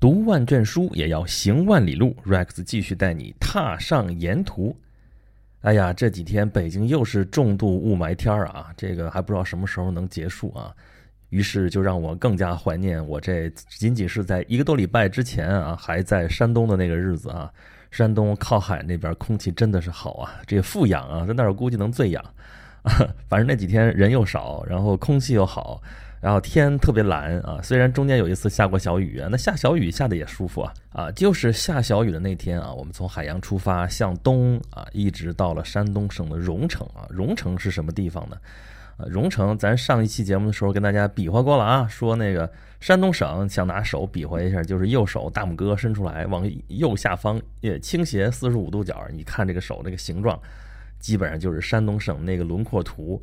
读万卷书也要行万里路。Rex 继续带你踏上沿途。哎呀，这几天北京又是重度雾霾天儿啊，这个还不知道什么时候能结束啊。于是就让我更加怀念我这仅仅是在一个多礼拜之前啊，还在山东的那个日子啊。山东靠海那边空气真的是好啊，这富氧啊，在那儿估计能醉氧。反正那几天人又少，然后空气又好。然后天特别蓝啊，虽然中间有一次下过小雨啊，那下小雨下的也舒服啊啊，就是下小雨的那天啊，我们从海洋出发向东啊，一直到了山东省的荣城啊。荣城是什么地方呢？啊，荣城，咱上一期节目的时候跟大家比划过了啊，说那个山东省想拿手比划一下，就是右手大拇哥伸出来往右下方也倾斜四十五度角，你看这个手这个形状，基本上就是山东省那个轮廓图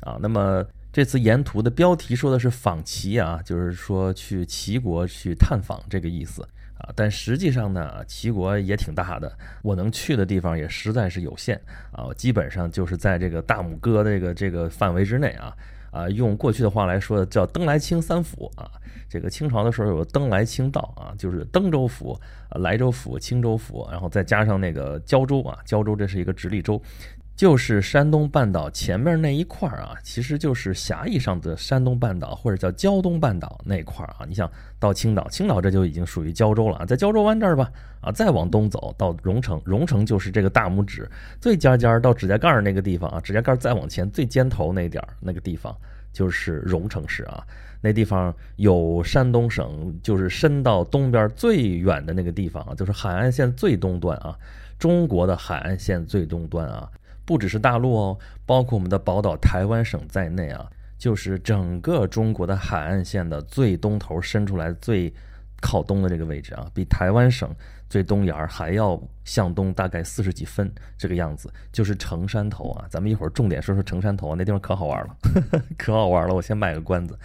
啊。那么。这次沿途的标题说的是访齐啊，就是说去齐国去探访这个意思啊。但实际上呢，齐国也挺大的，我能去的地方也实在是有限啊。基本上就是在这个大拇哥这个这个范围之内啊啊。用过去的话来说，叫登莱清三府啊。这个清朝的时候有登莱清道啊，就是登州府、莱州府、青州府，然后再加上那个胶州啊，胶州这是一个直隶州。就是山东半岛前面那一块儿啊，其实就是狭义上的山东半岛，或者叫胶东半岛那块儿啊。你想到青岛，青岛这就已经属于胶州了啊，在胶州湾这儿吧，啊，再往东走到荣成，荣成就是这个大拇指最尖尖儿到指甲盖儿那个地方啊，指甲盖儿再往前最尖头那点儿那个地方就是荣成市啊。那地方有山东省，就是伸到东边最远的那个地方啊，就是海岸线最东端啊，中国的海岸线最东端啊。不只是大陆哦，包括我们的宝岛台湾省在内啊，就是整个中国的海岸线的最东头伸出来最靠东的这个位置啊，比台湾省最东沿儿还要向东大概四十几分这个样子，就是城山头啊。咱们一会儿重点说说城山头啊，那地方可好玩了，可好玩了。我先卖个关子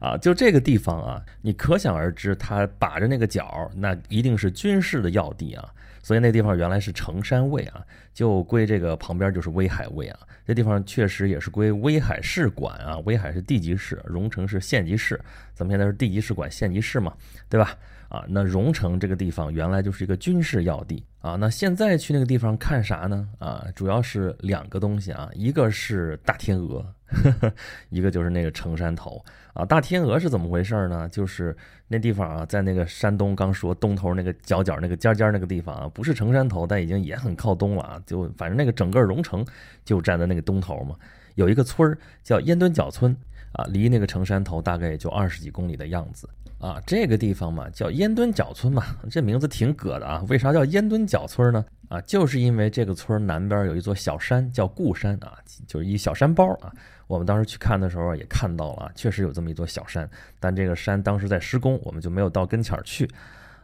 啊，就这个地方啊，你可想而知，它把着那个角，那一定是军事的要地啊。所以那地方原来是城山卫啊，就归这个旁边就是威海卫啊。这地方确实也是归威海市管啊，威海是地级市，荣成是县级市。咱们现在是地级市管县级市嘛，对吧？啊，那荣成这个地方原来就是一个军事要地啊。那现在去那个地方看啥呢？啊，主要是两个东西啊，一个是大天鹅，一个就是那个城山头啊。大天鹅是怎么回事呢？就是那地方啊，在那个山东刚说东头那个角角那个尖尖那个地方啊，不是城山头，但已经也很靠东了啊。就反正那个整个荣城就站在那个东头嘛，有一个村儿叫烟墩角村啊，离那个城山头大概也就二十几公里的样子。啊，这个地方嘛，叫烟墩角村嘛，这名字挺葛的啊。为啥叫烟墩角村呢？啊，就是因为这个村南边有一座小山，叫固山啊，就是一小山包啊。我们当时去看的时候也看到了，确实有这么一座小山，但这个山当时在施工，我们就没有到跟前儿去。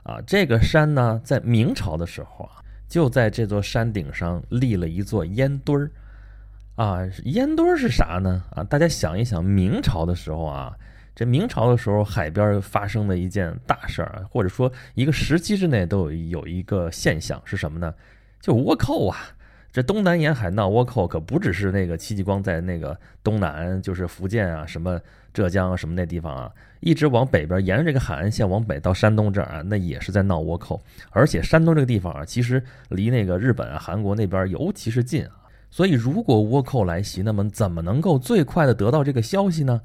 啊，这个山呢，在明朝的时候啊，就在这座山顶上立了一座烟墩儿。啊，烟墩儿是啥呢？啊，大家想一想，明朝的时候啊。这明朝的时候，海边发生的一件大事儿，或者说一个时期之内都有有一个现象是什么呢？就倭寇啊！这东南沿海闹倭寇，可不只是那个戚继光在那个东南，就是福建啊、什么浙江啊、什么那地方啊，一直往北边沿着这个海岸线往北到山东这儿啊，那也是在闹倭寇。而且山东这个地方啊，其实离那个日本啊、韩国那边尤其是近啊，所以如果倭寇来袭，那么怎么能够最快的得到这个消息呢？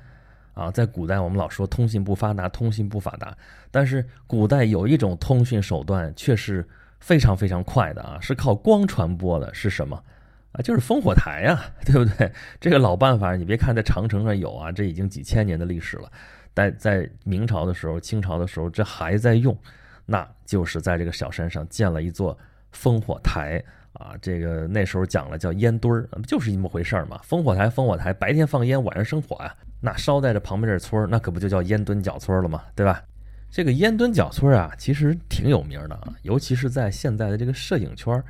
啊，在古代我们老说通信不发达，通信不发达，但是古代有一种通讯手段却是非常非常快的啊，是靠光传播的，是什么？啊，就是烽火台呀，对不对？这个老办法，你别看在长城上有啊，这已经几千年的历史了，但在明朝的时候、清朝的时候，这还在用，那就是在这个小山上建了一座烽火台。啊，这个那时候讲了叫烟墩儿，就是这么回事儿嘛。烽火台，烽火台，白天放烟，晚上生火呀。那捎带着旁边这村儿，那可不就叫烟墩角村了吗？对吧？这个烟墩角村啊，其实挺有名的啊，尤其是在现在的这个摄影圈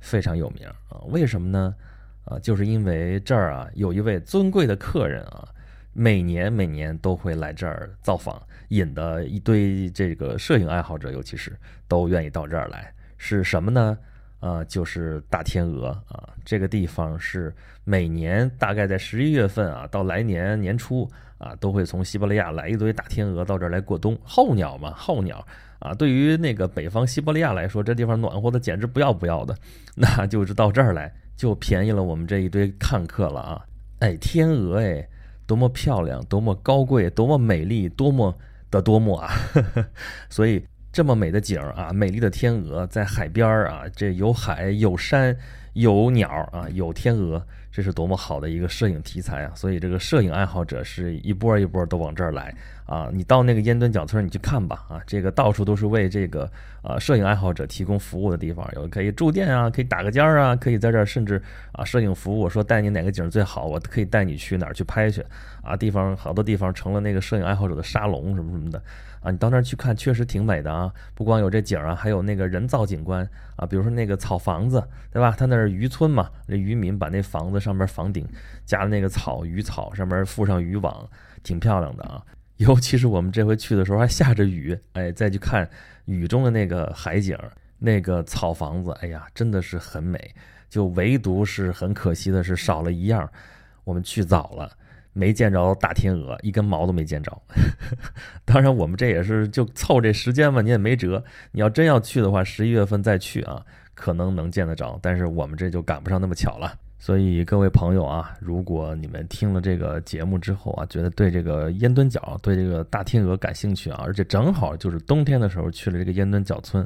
非常有名啊。为什么呢？啊，就是因为这儿啊有一位尊贵的客人啊，每年每年都会来这儿造访，引得一堆这个摄影爱好者，尤其是都愿意到这儿来。是什么呢？啊，就是大天鹅啊，这个地方是每年大概在十一月份啊，到来年年初啊，都会从西伯利亚来一堆大天鹅到这儿来过冬。候鸟嘛，候鸟啊，对于那个北方西伯利亚来说，这地方暖和的简直不要不要的，那就是到这儿来就便宜了我们这一堆看客了啊！哎，天鹅哎，多么漂亮，多么高贵，多么美丽，多么的多么啊！所以这么美的景儿啊，美丽的天鹅在海边儿啊，这有海有山。有鸟啊，有天鹅，这是多么好的一个摄影题材啊！所以这个摄影爱好者是一波一波都往这儿来啊！你到那个烟墩角村，你去看吧啊！这个到处都是为这个啊摄影爱好者提供服务的地方，有可以住店啊，可以打个尖儿啊，可以在这儿甚至啊摄影服务，我说带你哪个景最好，我可以带你去哪儿去拍去啊！地方好多地方成了那个摄影爱好者的沙龙什么什么的。啊，你到那儿去看，确实挺美的啊！不光有这景啊，还有那个人造景观啊，比如说那个草房子，对吧？它那是渔村嘛，那渔民把那房子上面房顶加了那个草渔草，上面附上渔网，挺漂亮的啊。尤其是我们这回去的时候还下着雨，哎，再去看雨中的那个海景，那个草房子，哎呀，真的是很美。就唯独是很可惜的是少了一样，我们去早了。没见着大天鹅，一根毛都没见着。当然，我们这也是就凑这时间嘛，你也没辙。你要真要去的话，十一月份再去啊，可能能见得着。但是我们这就赶不上那么巧了。所以各位朋友啊，如果你们听了这个节目之后啊，觉得对这个烟墩角、对这个大天鹅感兴趣啊，而且正好就是冬天的时候去了这个烟墩角村，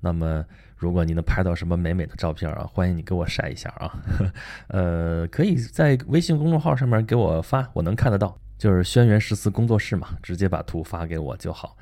那么。如果你能拍到什么美美的照片啊，欢迎你给我晒一下啊，呃，可以在微信公众号上面给我发，我能看得到，就是轩辕十四工作室嘛，直接把图发给我就好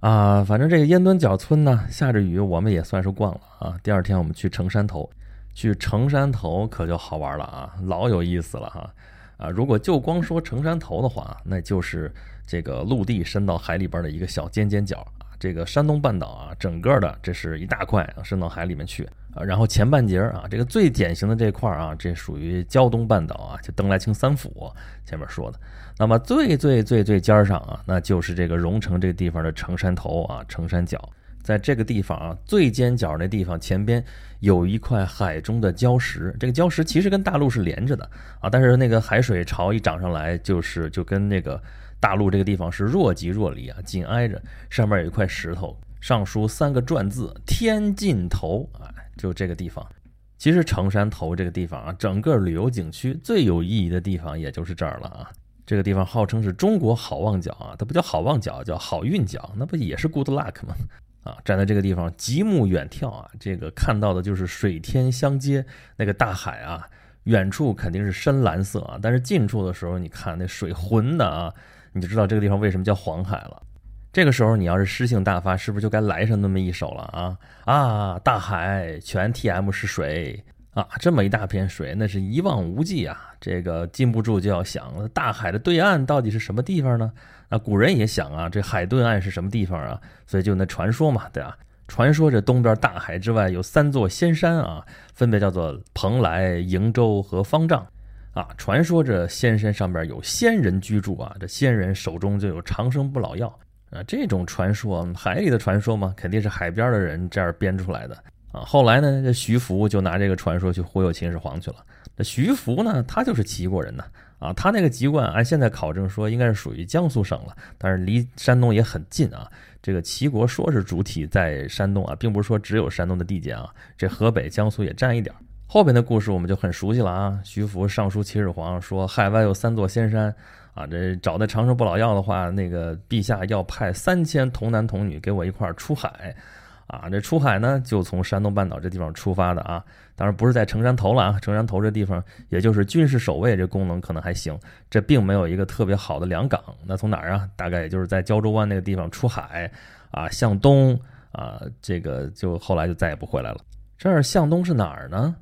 啊。反正这个烟墩角村呢，下着雨，我们也算是逛了啊。第二天我们去城山头，去城山头可就好玩了啊，老有意思了哈啊。如果就光说城山头的话，那就是这个陆地伸到海里边的一个小尖尖角。这个山东半岛啊，整个的这是一大块啊，伸到海里面去啊。然后前半截啊，这个最典型的这块啊，这属于胶东半岛啊，就登莱清三府前面说的。那么最最最最尖上啊，那就是这个荣成这个地方的城山头啊，城山角。在这个地方啊，最尖角那地方前边有一块海中的礁石，这个礁石其实跟大陆是连着的啊，但是那个海水潮一涨上来，就是就跟那个。大陆这个地方是若即若离啊，紧挨着，上面有一块石头，上书三个篆字“天尽头”啊，就这个地方。其实城山头这个地方啊，整个旅游景区最有意义的地方也就是这儿了啊。这个地方号称是中国好望角啊，它不叫好望角，叫好运角，那不也是 good luck 吗？啊，站在这个地方极目远眺啊，这个看到的就是水天相接，那个大海啊，远处肯定是深蓝色啊，但是近处的时候，你看那水浑的啊。你就知道这个地方为什么叫黄海了。这个时候，你要是诗性大发，是不是就该来上那么一首了啊？啊，大海全 T M 是水啊，这么一大片水，那是一望无际啊。这个禁不住就要想，大海的对岸到底是什么地方呢？那古人也想啊，这海对岸是什么地方啊？所以就那传说嘛，对吧？传说这东边大海之外有三座仙山啊，分别叫做蓬莱、瀛洲和方丈。啊，传说这仙山上边有仙人居住啊，这仙人手中就有长生不老药啊。这种传说，海里的传说嘛，肯定是海边的人这样编出来的啊。后来呢，这徐福就拿这个传说去忽悠秦始皇去了。这徐福呢，他就是齐国人呐啊，他那个籍贯按现在考证说应该是属于江苏省了，但是离山东也很近啊。这个齐国说是主体在山东啊，并不是说只有山东的地界啊，这河北、江苏也占一点儿。后边的故事我们就很熟悉了啊。徐福上书秦始皇说，海外有三座仙山，啊，这找那长生不老药的话，那个陛下要派三千童男童女给我一块出海，啊，这出海呢就从山东半岛这地方出发的啊。当然不是在城山头了啊，城山头这地方也就是军事守卫这功能可能还行，这并没有一个特别好的良港。那从哪儿啊？大概也就是在胶州湾那个地方出海，啊，向东啊，这个就后来就再也不回来了。这儿向东是哪儿呢？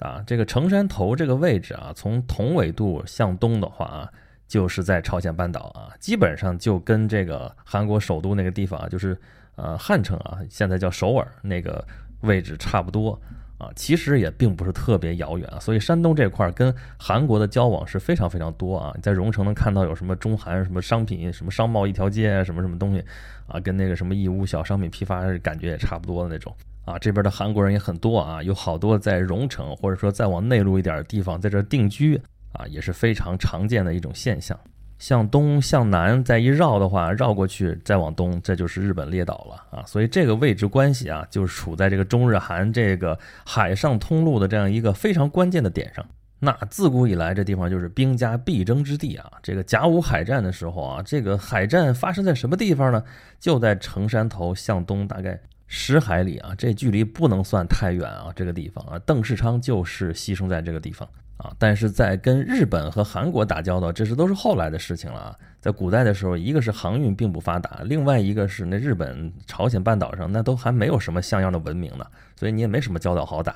啊，这个城山头这个位置啊，从同纬度向东的话啊，就是在朝鲜半岛啊，基本上就跟这个韩国首都那个地方啊，就是呃汉城啊，现在叫首尔那个位置差不多啊，其实也并不是特别遥远啊。所以山东这块儿跟韩国的交往是非常非常多啊。在荣城能看到有什么中韩什么商品什么商贸一条街啊，什么什么东西啊，跟那个什么义乌小商品批发感觉也差不多的那种。啊，这边的韩国人也很多啊，有好多在荣城，或者说再往内陆一点的地方，在这定居啊，也是非常常见的一种现象。向东向南再一绕的话，绕过去再往东，这就是日本列岛了啊。所以这个位置关系啊，就是处在这个中日韩这个海上通路的这样一个非常关键的点上。那自古以来，这地方就是兵家必争之地啊。这个甲午海战的时候啊，这个海战发生在什么地方呢？就在城山头向东大概十海里啊，这距离不能算太远啊。这个地方啊，邓世昌就是牺牲在这个地方啊。但是在跟日本和韩国打交道，这是都是后来的事情了啊。在古代的时候，一个是航运并不发达，另外一个是那日本朝鲜半岛上那都还没有什么像样的文明呢，所以你也没什么交道好打。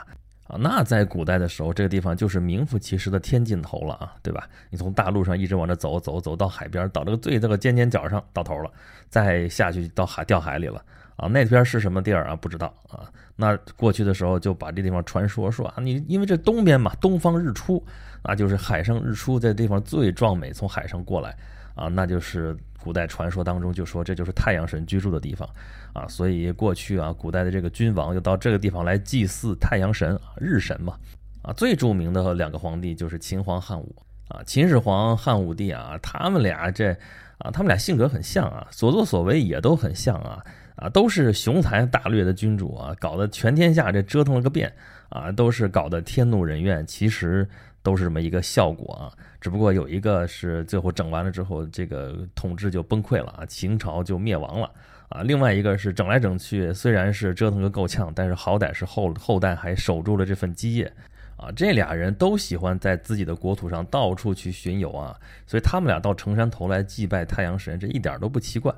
啊，那在古代的时候，这个地方就是名副其实的天尽头了啊，对吧？你从大陆上一直往这走，走走到海边，到这个最这个尖尖角上到头了，再下去到海掉海里了啊。那边是什么地儿啊？不知道啊。那过去的时候就把这地方传说说啊，你因为这东边嘛，东方日出啊，就是海上日出这地方最壮美，从海上过来啊，那就是古代传说当中就说这就是太阳神居住的地方。啊，所以过去啊，古代的这个君王就到这个地方来祭祀太阳神啊，日神嘛。啊，最著名的两个皇帝就是秦皇汉武啊，秦始皇、汉武帝啊，他们俩这啊，他们俩性格很像啊，所作所为也都很像啊，啊，都是雄才大略的君主啊，搞得全天下这折腾了个遍啊，都是搞得天怒人怨，其实都是这么一个效果啊，只不过有一个是最后整完了之后，这个统治就崩溃了啊，秦朝就灭亡了。啊，另外一个是整来整去，虽然是折腾个够呛，但是好歹是后后代还守住了这份基业，啊，这俩人都喜欢在自己的国土上到处去巡游啊，所以他们俩到成山头来祭拜太阳神，这一点都不奇怪。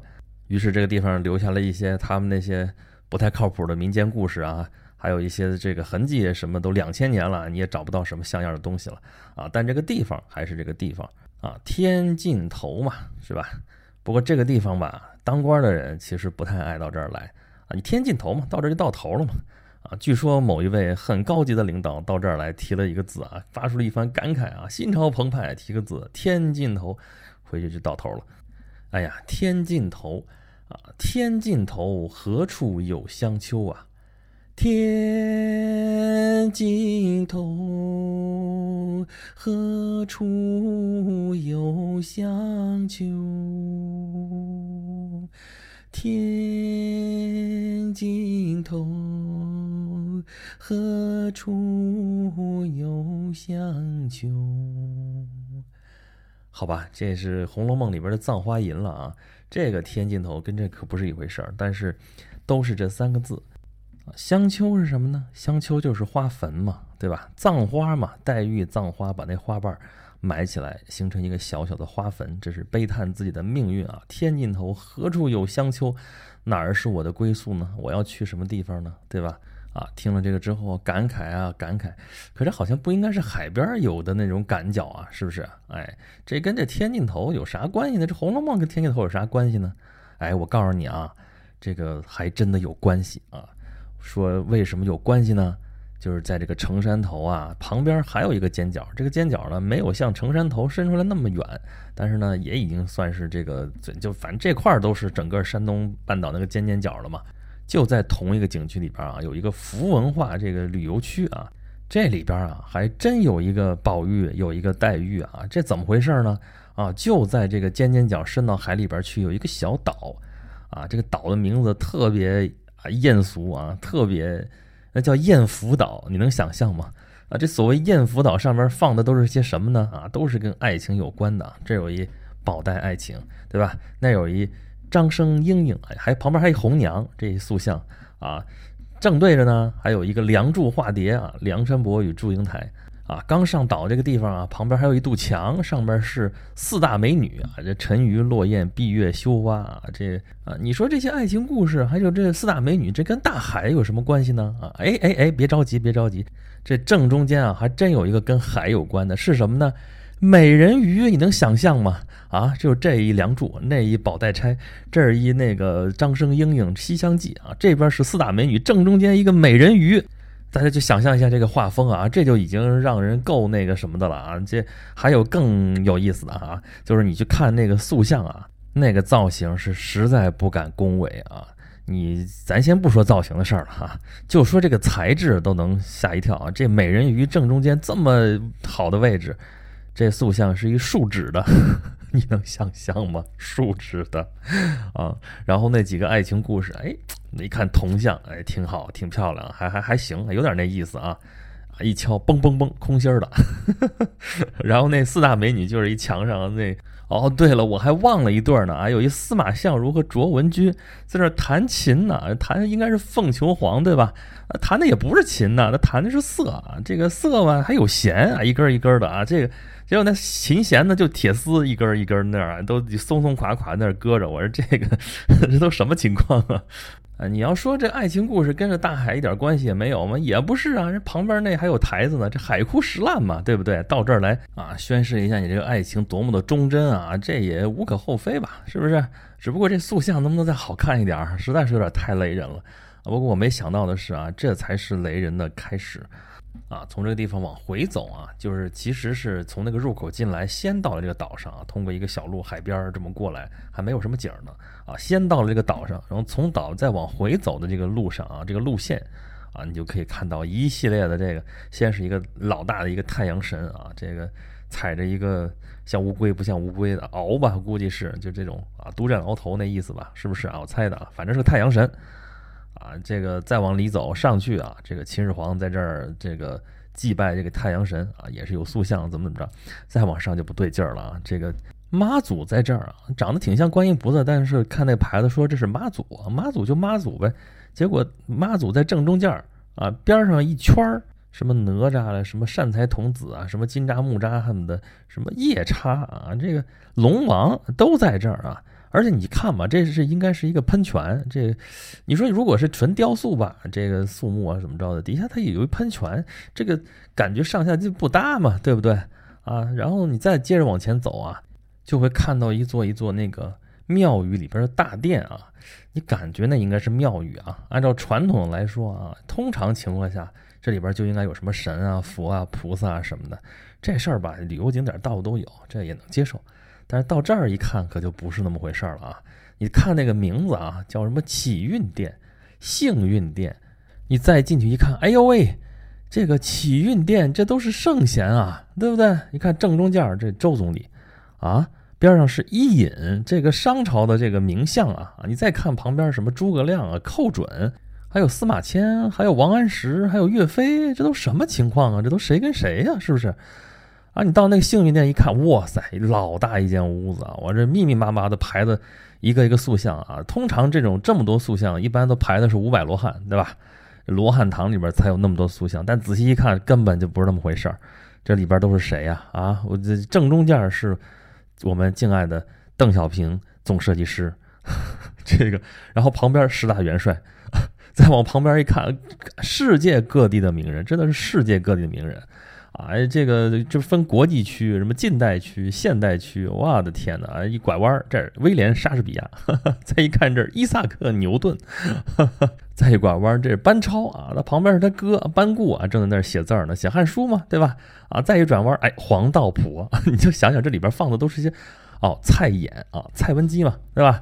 于是这个地方留下了一些他们那些不太靠谱的民间故事啊，还有一些这个痕迹，什么都两千年了，你也找不到什么像样的东西了啊。但这个地方还是这个地方啊，天尽头嘛，是吧？不过这个地方吧。当官的人其实不太爱到这儿来啊，你天尽头嘛，到这就到头了嘛啊。据说某一位很高级的领导到这儿来提了一个字啊，发出了一番感慨啊，心潮澎湃，提个字天尽头，回去就到头了。哎呀，天尽头啊，天尽头何处有香丘啊？天尽头何处有香丘？天尽头何处有香丘？好吧，这是《红楼梦》里边的葬花吟了啊。这个天尽头跟这可不是一回事儿，但是都是这三个字。香丘是什么呢？香丘就是花坟嘛，对吧？葬花嘛，黛玉葬花，把那花瓣埋起来，形成一个小小的花坟，这是悲叹自己的命运啊！天尽头何处有香丘？哪儿是我的归宿呢？我要去什么地方呢？对吧？啊，听了这个之后，感慨啊，感慨。可是好像不应该是海边有的那种赶脚啊，是不是？哎，这跟这天尽头有啥关系呢？这《红楼梦》跟天尽头有啥关系呢？哎，我告诉你啊，这个还真的有关系啊。说为什么有关系呢？就是在这个城山头啊旁边还有一个尖角，这个尖角呢没有像城山头伸出来那么远，但是呢也已经算是这个就反正这块都是整个山东半岛那个尖尖角了嘛。就在同一个景区里边啊，有一个福文化这个旅游区啊，这里边啊还真有一个宝玉，有一个黛玉啊，这怎么回事呢？啊，就在这个尖尖角伸到海里边去有一个小岛，啊，这个岛的名字特别。啊，艳俗啊，特别，那叫艳福岛，你能想象吗？啊，这所谓艳福岛上面放的都是些什么呢？啊，都是跟爱情有关的。这有一宝黛爱情，对吧？那有一张生莺莺，还旁边还一红娘，这一塑像啊，正对着呢，还有一个梁祝化蝶啊，梁山伯与祝英台。啊，刚上岛这个地方啊，旁边还有一堵墙，上边是四大美女啊，这沉鱼落雁、闭月羞花啊，这啊，你说这些爱情故事，还有这四大美女，这跟大海有什么关系呢？啊，哎哎哎，别着急，别着急，这正中间啊，还真有一个跟海有关的，是什么呢？美人鱼，你能想象吗？啊，就这一梁祝，那一宝黛钗，这一那个张生莺莺《西厢记》啊，这边是四大美女，正中间一个美人鱼。大家就想象一下这个画风啊，这就已经让人够那个什么的了啊！这还有更有意思的啊，就是你去看那个塑像啊，那个造型是实在不敢恭维啊。你咱先不说造型的事儿了哈，就说这个材质都能吓一跳啊！这美人鱼正中间这么好的位置，这塑像是一树脂的，你能想象吗？树脂的啊，然后那几个爱情故事，哎，一看铜像，哎，挺好，挺漂亮，还还还行，有点那意思啊。一敲，嘣嘣嘣，空心儿的。然后那四大美女就是一墙上那。哦，对了，我还忘了一对呢啊，有一司马相如和卓文君在那弹琴呢，弹的应该是凤求凰对吧？弹的也不是琴呐，那弹的是瑟啊。这个瑟嘛还有弦啊，一根一根的啊。这个结果那琴弦呢就铁丝一根一根那儿都松松垮垮那儿搁着。我说这个 这都什么情况啊？啊，你要说这爱情故事跟着大海一点关系也没有吗？也不是啊，这旁边那还有台子呢，这海枯石烂嘛，对不对？到这儿来啊，宣示一下你这个爱情多么的忠贞啊，这也无可厚非吧，是不是？只不过这塑像能不能再好看一点？实在是有点太雷人了。不过我没想到的是啊，这才是雷人的开始。啊，从这个地方往回走啊，就是其实是从那个入口进来，先到了这个岛上啊，通过一个小路海边这么过来，还没有什么景呢啊，先到了这个岛上，然后从岛再往回走的这个路上啊，这个路线啊，你就可以看到一系列的这个，先是一个老大的一个太阳神啊，这个踩着一个像乌龟不像乌龟的鳌吧，估计是就这种啊，独占鳌头那意思吧，是不是啊？我猜的啊，反正是个太阳神。啊，这个再往里走上去啊，这个秦始皇在这儿这个祭拜这个太阳神啊，也是有塑像，怎么怎么着？再往上就不对劲儿了啊，这个妈祖在这儿啊，长得挺像观音菩萨，但是看那牌子说这是妈祖，妈祖就妈祖呗。结果妈祖在正中间儿啊，边上一圈儿什么哪吒了，什么善财童子啊，什么金吒木吒他们的什么夜叉啊，这个龙王都在这儿啊。而且你看吧，这是应该是一个喷泉。这，你说如果是纯雕塑吧，这个肃穆啊怎么着的，底下它也有一喷泉，这个感觉上下就不搭嘛，对不对啊？然后你再接着往前走啊，就会看到一座一座那个庙宇里边的大殿啊，你感觉那应该是庙宇啊。按照传统来说啊，通常情况下这里边就应该有什么神啊、佛啊、菩萨啊什么的。这事儿吧，旅游景点到处都有，这也能接受。但是到这儿一看，可就不是那么回事了啊！你看那个名字啊，叫什么启运殿、幸运殿。你再进去一看，哎呦喂，这个启运殿这都是圣贤啊，对不对？你看正中间这周总理啊，边上是伊尹，这个商朝的这个名相啊！你再看旁边什么诸葛亮啊、寇准，还有司马迁，还有王安石，还有岳飞，这都什么情况啊？这都谁跟谁呀？是不是？啊，你到那个幸运殿一看，哇塞，老大一间屋子啊！我这密密麻麻的排的一个一个塑像啊。通常这种这么多塑像，一般都排的是五百罗汉，对吧？罗汉堂里边才有那么多塑像，但仔细一看，根本就不是那么回事儿。这里边都是谁呀？啊，我这正中间是我们敬爱的邓小平总设计师，这个，然后旁边十大元帅，再往旁边一看，世界各地的名人，真的是世界各地的名人。啊，这个这分国际区，什么近代区、现代区，我的天哪！一拐弯这儿威廉莎士比亚，再一看这儿伊萨克牛顿，再一拐弯这是班超啊，那旁边是他哥班固啊，正在那儿写字儿呢，写汉书嘛，对吧？啊，再一转弯，哎，黄道普，你就想想这里边放的都是些哦，蔡琰啊，蔡文姬嘛，对吧？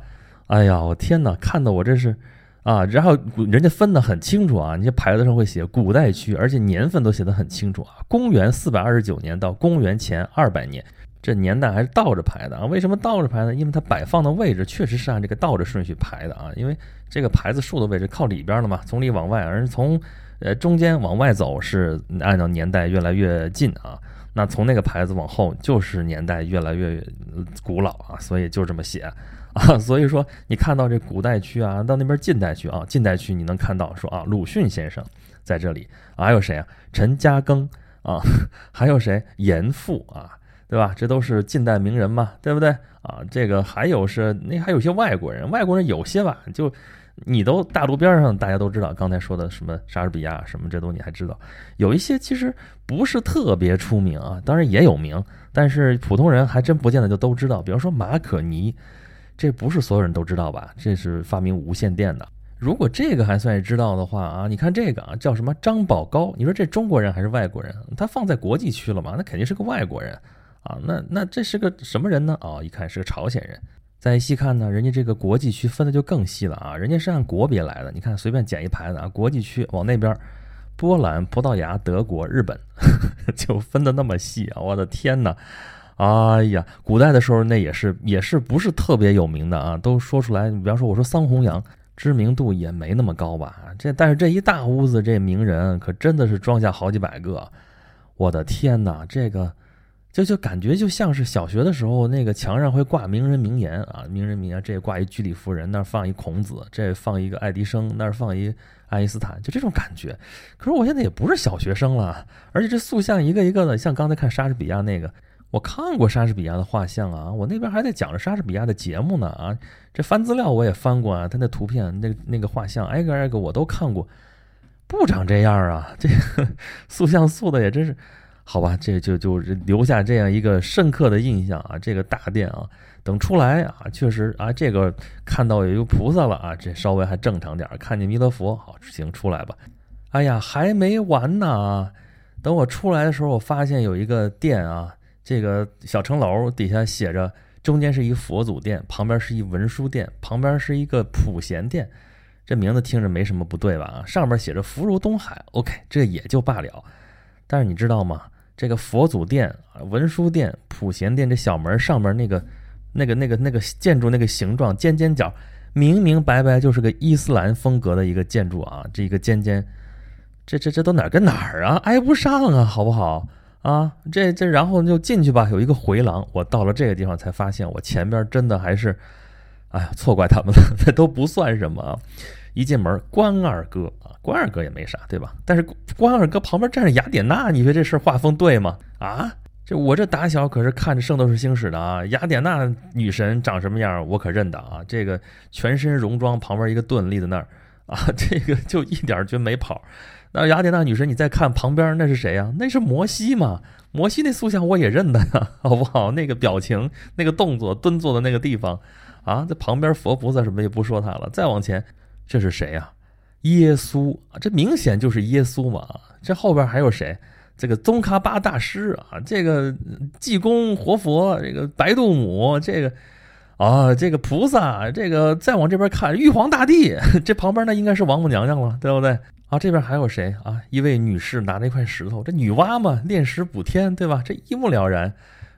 哎呀，我天哪，看的我这是。啊，然后人家分得很清楚啊，你这牌子上会写古代区，而且年份都写得很清楚啊，公元四百二十九年到公元前二百年，这年代还是倒着排的啊。为什么倒着排呢？因为它摆放的位置确实是按这个倒着顺序排的啊。因为这个牌子竖的位置靠里边了嘛，从里往外，而从呃中间往外走是按照年代越来越近啊。那从那个牌子往后就是年代越来越古老啊，所以就这么写。啊，所以说你看到这古代区啊，到那边近代区啊，近代区你能看到说啊，鲁迅先生在这里，还有谁啊？陈嘉庚啊，还有谁？严复啊，对吧？这都是近代名人嘛，对不对？啊，这个还有是那还有些外国人，外国人有些吧，就你都大陆边上大家都知道，刚才说的什么莎士比亚什么这都你还知道，有一些其实不是特别出名啊，当然也有名，但是普通人还真不见得就都知道，比方说马可尼。这不是所有人都知道吧？这是发明无线电的。如果这个还算是知道的话啊，你看这个啊，叫什么张宝高？你说这中国人还是外国人？他放在国际区了嘛？那肯定是个外国人啊。那那这是个什么人呢？哦，一看是个朝鲜人。再细看呢，人家这个国际区分的就更细了啊，人家是按国别来的。你看随便捡一牌子啊，国际区往那边，波兰、葡萄牙、德国、日本，就分的那么细啊！我的天哪！哎呀，古代的时候那也是也是不是特别有名的啊，都说出来。你比方说我说桑弘羊，知名度也没那么高吧？这但是这一大屋子这名人可真的是装下好几百个，我的天哪，这个。就就感觉就像是小学的时候，那个墙上会挂名人名言啊，名人名言，这挂一居里夫人，那放一孔子，这放一个爱迪生，那放一爱因斯坦，就这种感觉。可是我现在也不是小学生了，而且这塑像一个一个的，像刚才看莎士比亚那个，我看过莎士比亚的画像啊，我那边还在讲着莎士比亚的节目呢啊，这翻资料我也翻过啊，他那图片那那个画像挨个挨个我都看过，不长这样啊，这个塑像塑的也真是。好吧，这就就留下这样一个深刻的印象啊！这个大殿啊，等出来啊，确实啊，这个看到有一个菩萨了啊，这稍微还正常点看见弥勒佛，好，行，出来吧。哎呀，还没完呢啊！等我出来的时候，我发现有一个殿啊，这个小城楼底下写着，中间是一佛祖殿，旁边是一文殊殿，旁边是一个普贤殿。这名字听着没什么不对吧？啊，上面写着福如东海，OK，这也就罢了。但是你知道吗？这个佛祖殿、文殊殿、普贤殿这小门上面那个、那个、那个、那个建筑那个形状尖尖角，明明白白就是个伊斯兰风格的一个建筑啊！这个尖尖，这这这都哪跟哪儿啊？挨不上啊，好不好啊？这这然后就进去吧，有一个回廊。我到了这个地方才发现，我前边真的还是，哎呀，错怪他们了，这都不算什么。一进门，关二哥啊，关二哥也没啥，对吧？但是关二哥旁边站着雅典娜，你说这事画风对吗？啊，这我这打小可是看着《圣斗士星矢》的啊，雅典娜女神长什么样，我可认得啊。这个全身戎装，旁边一个盾立在那儿啊，这个就一点就没跑。那雅典娜女神，你再看旁边那是谁呀？那是摩西嘛？摩西那塑像我也认得呀，好不好？那个表情，那个动作，蹲坐的那个地方啊，在旁边佛菩萨什么也不说他了，再往前。这是谁呀？耶稣，这明显就是耶稣嘛！这后边还有谁？这个宗喀巴大师啊，这个济公活佛，这个白度母，这个啊，这个菩萨，这个再往这边看，玉皇大帝，这旁边那应该是王母娘娘了，对不对？啊，这边还有谁啊？一位女士拿着一块石头，这女娲嘛，炼石补天，对吧？这一目了然。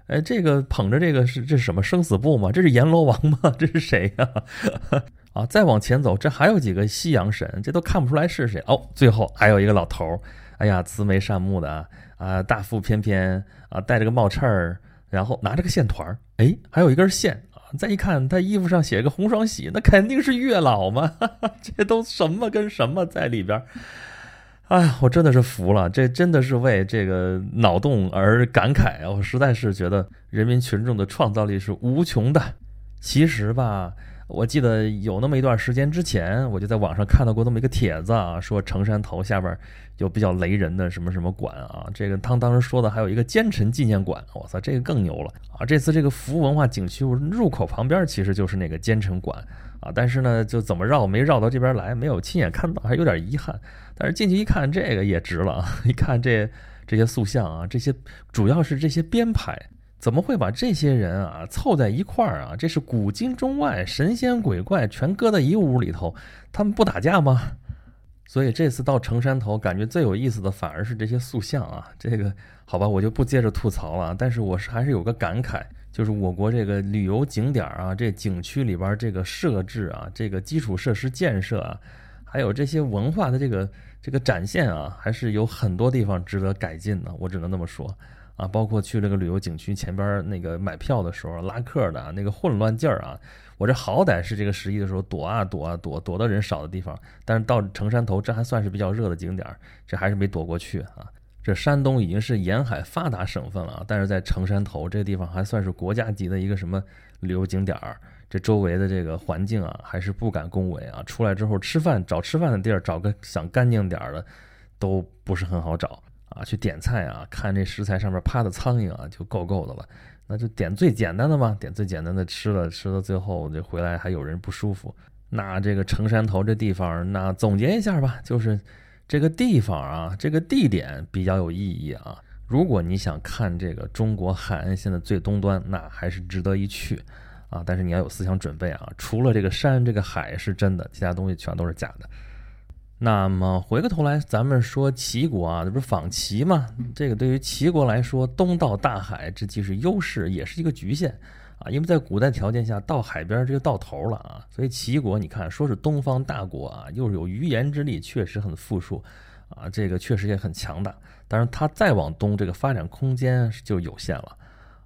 哎，这个捧着这个是这是什么生死簿吗？这是阎罗王吗？这是谁呀？啊，再往前走，这还有几个西洋神，这都看不出来是谁哦。最后还有一个老头儿，哎呀，慈眉善目的啊啊，大腹翩翩啊，戴着个帽衬儿，然后拿着个线团儿，哎，还有一根线。再一看，他衣服上写个红双喜，那肯定是月老嘛。这都什么跟什么在里边？哎呀，我真的是服了，这真的是为这个脑洞而感慨啊！我实在是觉得人民群众的创造力是无穷的。其实吧。我记得有那么一段时间之前，我就在网上看到过这么一个帖子啊，说城山头下边有比较雷人的什么什么馆啊。这个他当时说的还有一个奸臣纪念馆，我操，这个更牛了啊！这次这个服务文化景区入口旁边其实就是那个奸臣馆啊，但是呢，就怎么绕没绕到这边来，没有亲眼看到，还有点遗憾。但是进去一看，这个也值了啊！一看这这些塑像啊，这些主要是这些编排。怎么会把这些人啊凑在一块儿啊？这是古今中外神仙鬼怪全搁在一屋里头，他们不打架吗？所以这次到城山头，感觉最有意思的反而是这些塑像啊。这个好吧，我就不接着吐槽了。但是我是还是有个感慨，就是我国这个旅游景点啊，这景区里边这个设置啊，这个基础设施建设啊，还有这些文化的这个这个展现啊，还是有很多地方值得改进的。我只能那么说。啊，包括去这个旅游景区前边那个买票的时候拉客的那个混乱劲儿啊，我这好歹是这个十一的时候躲啊躲啊躲，躲到人少的地方，但是到城山头这还算是比较热的景点，这还是没躲过去啊。这山东已经是沿海发达省份了，但是在城山头这个地方还算是国家级的一个什么旅游景点儿，这周围的这个环境啊还是不敢恭维啊。出来之后吃饭找吃饭的地儿，找个想干净点儿的都不是很好找。啊，去点菜啊，看这食材上面趴的苍蝇啊，就够够的了。那就点最简单的嘛，点最简单的吃了，吃到最后就回来还有人不舒服。那这个城山头这地方，那总结一下吧，就是这个地方啊，这个地点比较有意义啊。如果你想看这个中国海岸线的最东端，那还是值得一去啊。但是你要有思想准备啊，除了这个山这个海是真的，其他东西全都是假的。那么回过头来，咱们说齐国啊，这不是仿齐嘛？这个对于齐国来说，东到大海，这既是优势，也是一个局限啊。因为在古代条件下，到海边这就到头了啊。所以齐国，你看，说是东方大国啊，又是有余言之力，确实很富庶啊，这个确实也很强大。但是它再往东，这个发展空间就有限了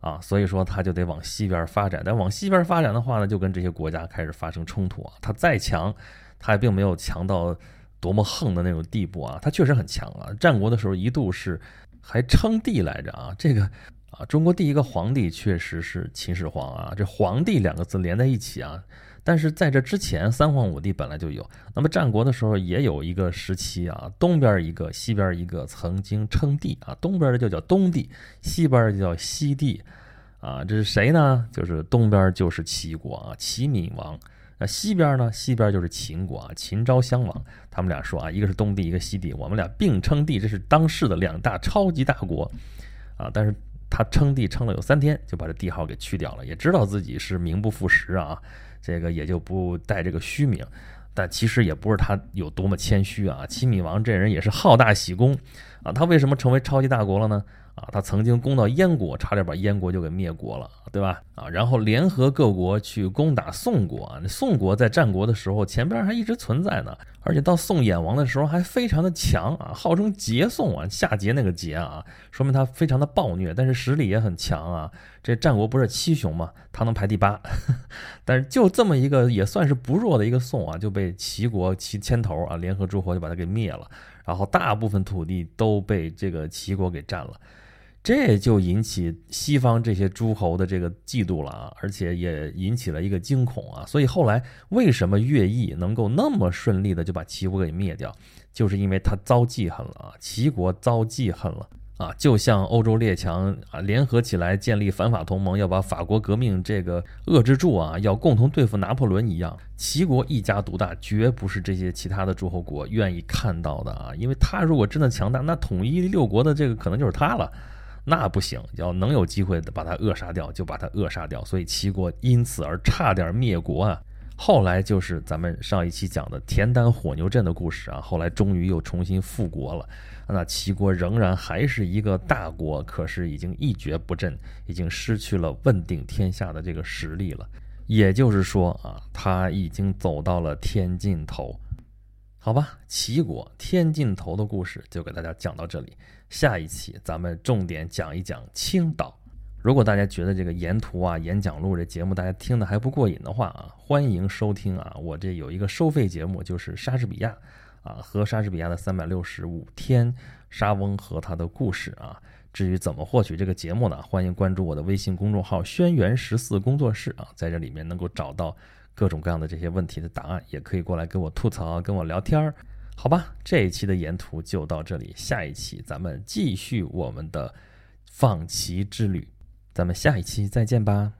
啊。所以说，它就得往西边发展。但往西边发展的话呢，就跟这些国家开始发生冲突啊。它再强，它也并没有强到。多么横的那种地步啊！他确实很强啊！战国的时候一度是还称帝来着啊！这个啊，中国第一个皇帝确实是秦始皇啊！这“皇帝”两个字连在一起啊！但是在这之前，三皇五帝本来就有。那么战国的时候也有一个时期啊，东边一个，西边一个，曾经称帝啊。东边的就叫东帝，西边的就叫西帝啊。这是谁呢？就是东边就是齐国啊，齐闵王。那西边呢？西边就是秦国啊，秦昭襄王，他们俩说啊，一个是东帝，一个西帝，我们俩并称帝，这是当世的两大超级大国啊。但是他称帝称了有三天，就把这帝号给去掉了，也知道自己是名不副实啊，这个也就不带这个虚名。但其实也不是他有多么谦虚啊，齐闵王这人也是好大喜功啊。他为什么成为超级大国了呢？啊，他曾经攻到燕国，差点把燕国就给灭国了，对吧？啊，然后联合各国去攻打宋国。那宋国在战国的时候，前边还一直存在呢，而且到宋衍王的时候还非常的强啊，号称桀宋啊，夏桀那个桀啊，说明他非常的暴虐，但是实力也很强啊。这战国不是七雄吗？他能排第八，但是就这么一个也算是不弱的一个宋啊，就被齐国齐牵头啊，联合诸侯就把他给灭了，然后大部分土地都被这个齐国给占了。这就引起西方这些诸侯的这个嫉妒了啊，而且也引起了一个惊恐啊。所以后来为什么乐毅能够那么顺利的就把齐国给灭掉，就是因为他遭记恨了啊，齐国遭记恨了啊，就像欧洲列强啊联合起来建立反法同盟，要把法国革命这个遏制住啊，要共同对付拿破仑一样，齐国一家独大，绝不是这些其他的诸侯国愿意看到的啊，因为他如果真的强大，那统一六国的这个可能就是他了。那不行，要能有机会把他扼杀掉，就把他扼杀掉。所以齐国因此而差点灭国啊。后来就是咱们上一期讲的田单火牛阵的故事啊。后来终于又重新复国了。那齐国仍然还是一个大国，可是已经一蹶不振，已经失去了问鼎天下的这个实力了。也就是说啊，他已经走到了天尽头。好吧，齐国天尽头的故事就给大家讲到这里。下一期咱们重点讲一讲青岛。如果大家觉得这个沿途啊演讲录这节目大家听的还不过瘾的话啊，欢迎收听啊，我这有一个收费节目，就是莎士比亚啊和莎士比亚的三百六十五天，莎翁和他的故事啊。至于怎么获取这个节目呢？欢迎关注我的微信公众号“轩辕十四工作室”啊，在这里面能够找到各种各样的这些问题的答案，也可以过来跟我吐槽，跟我聊天儿。好吧，这一期的沿途就到这里，下一期咱们继续我们的放骑之旅，咱们下一期再见吧。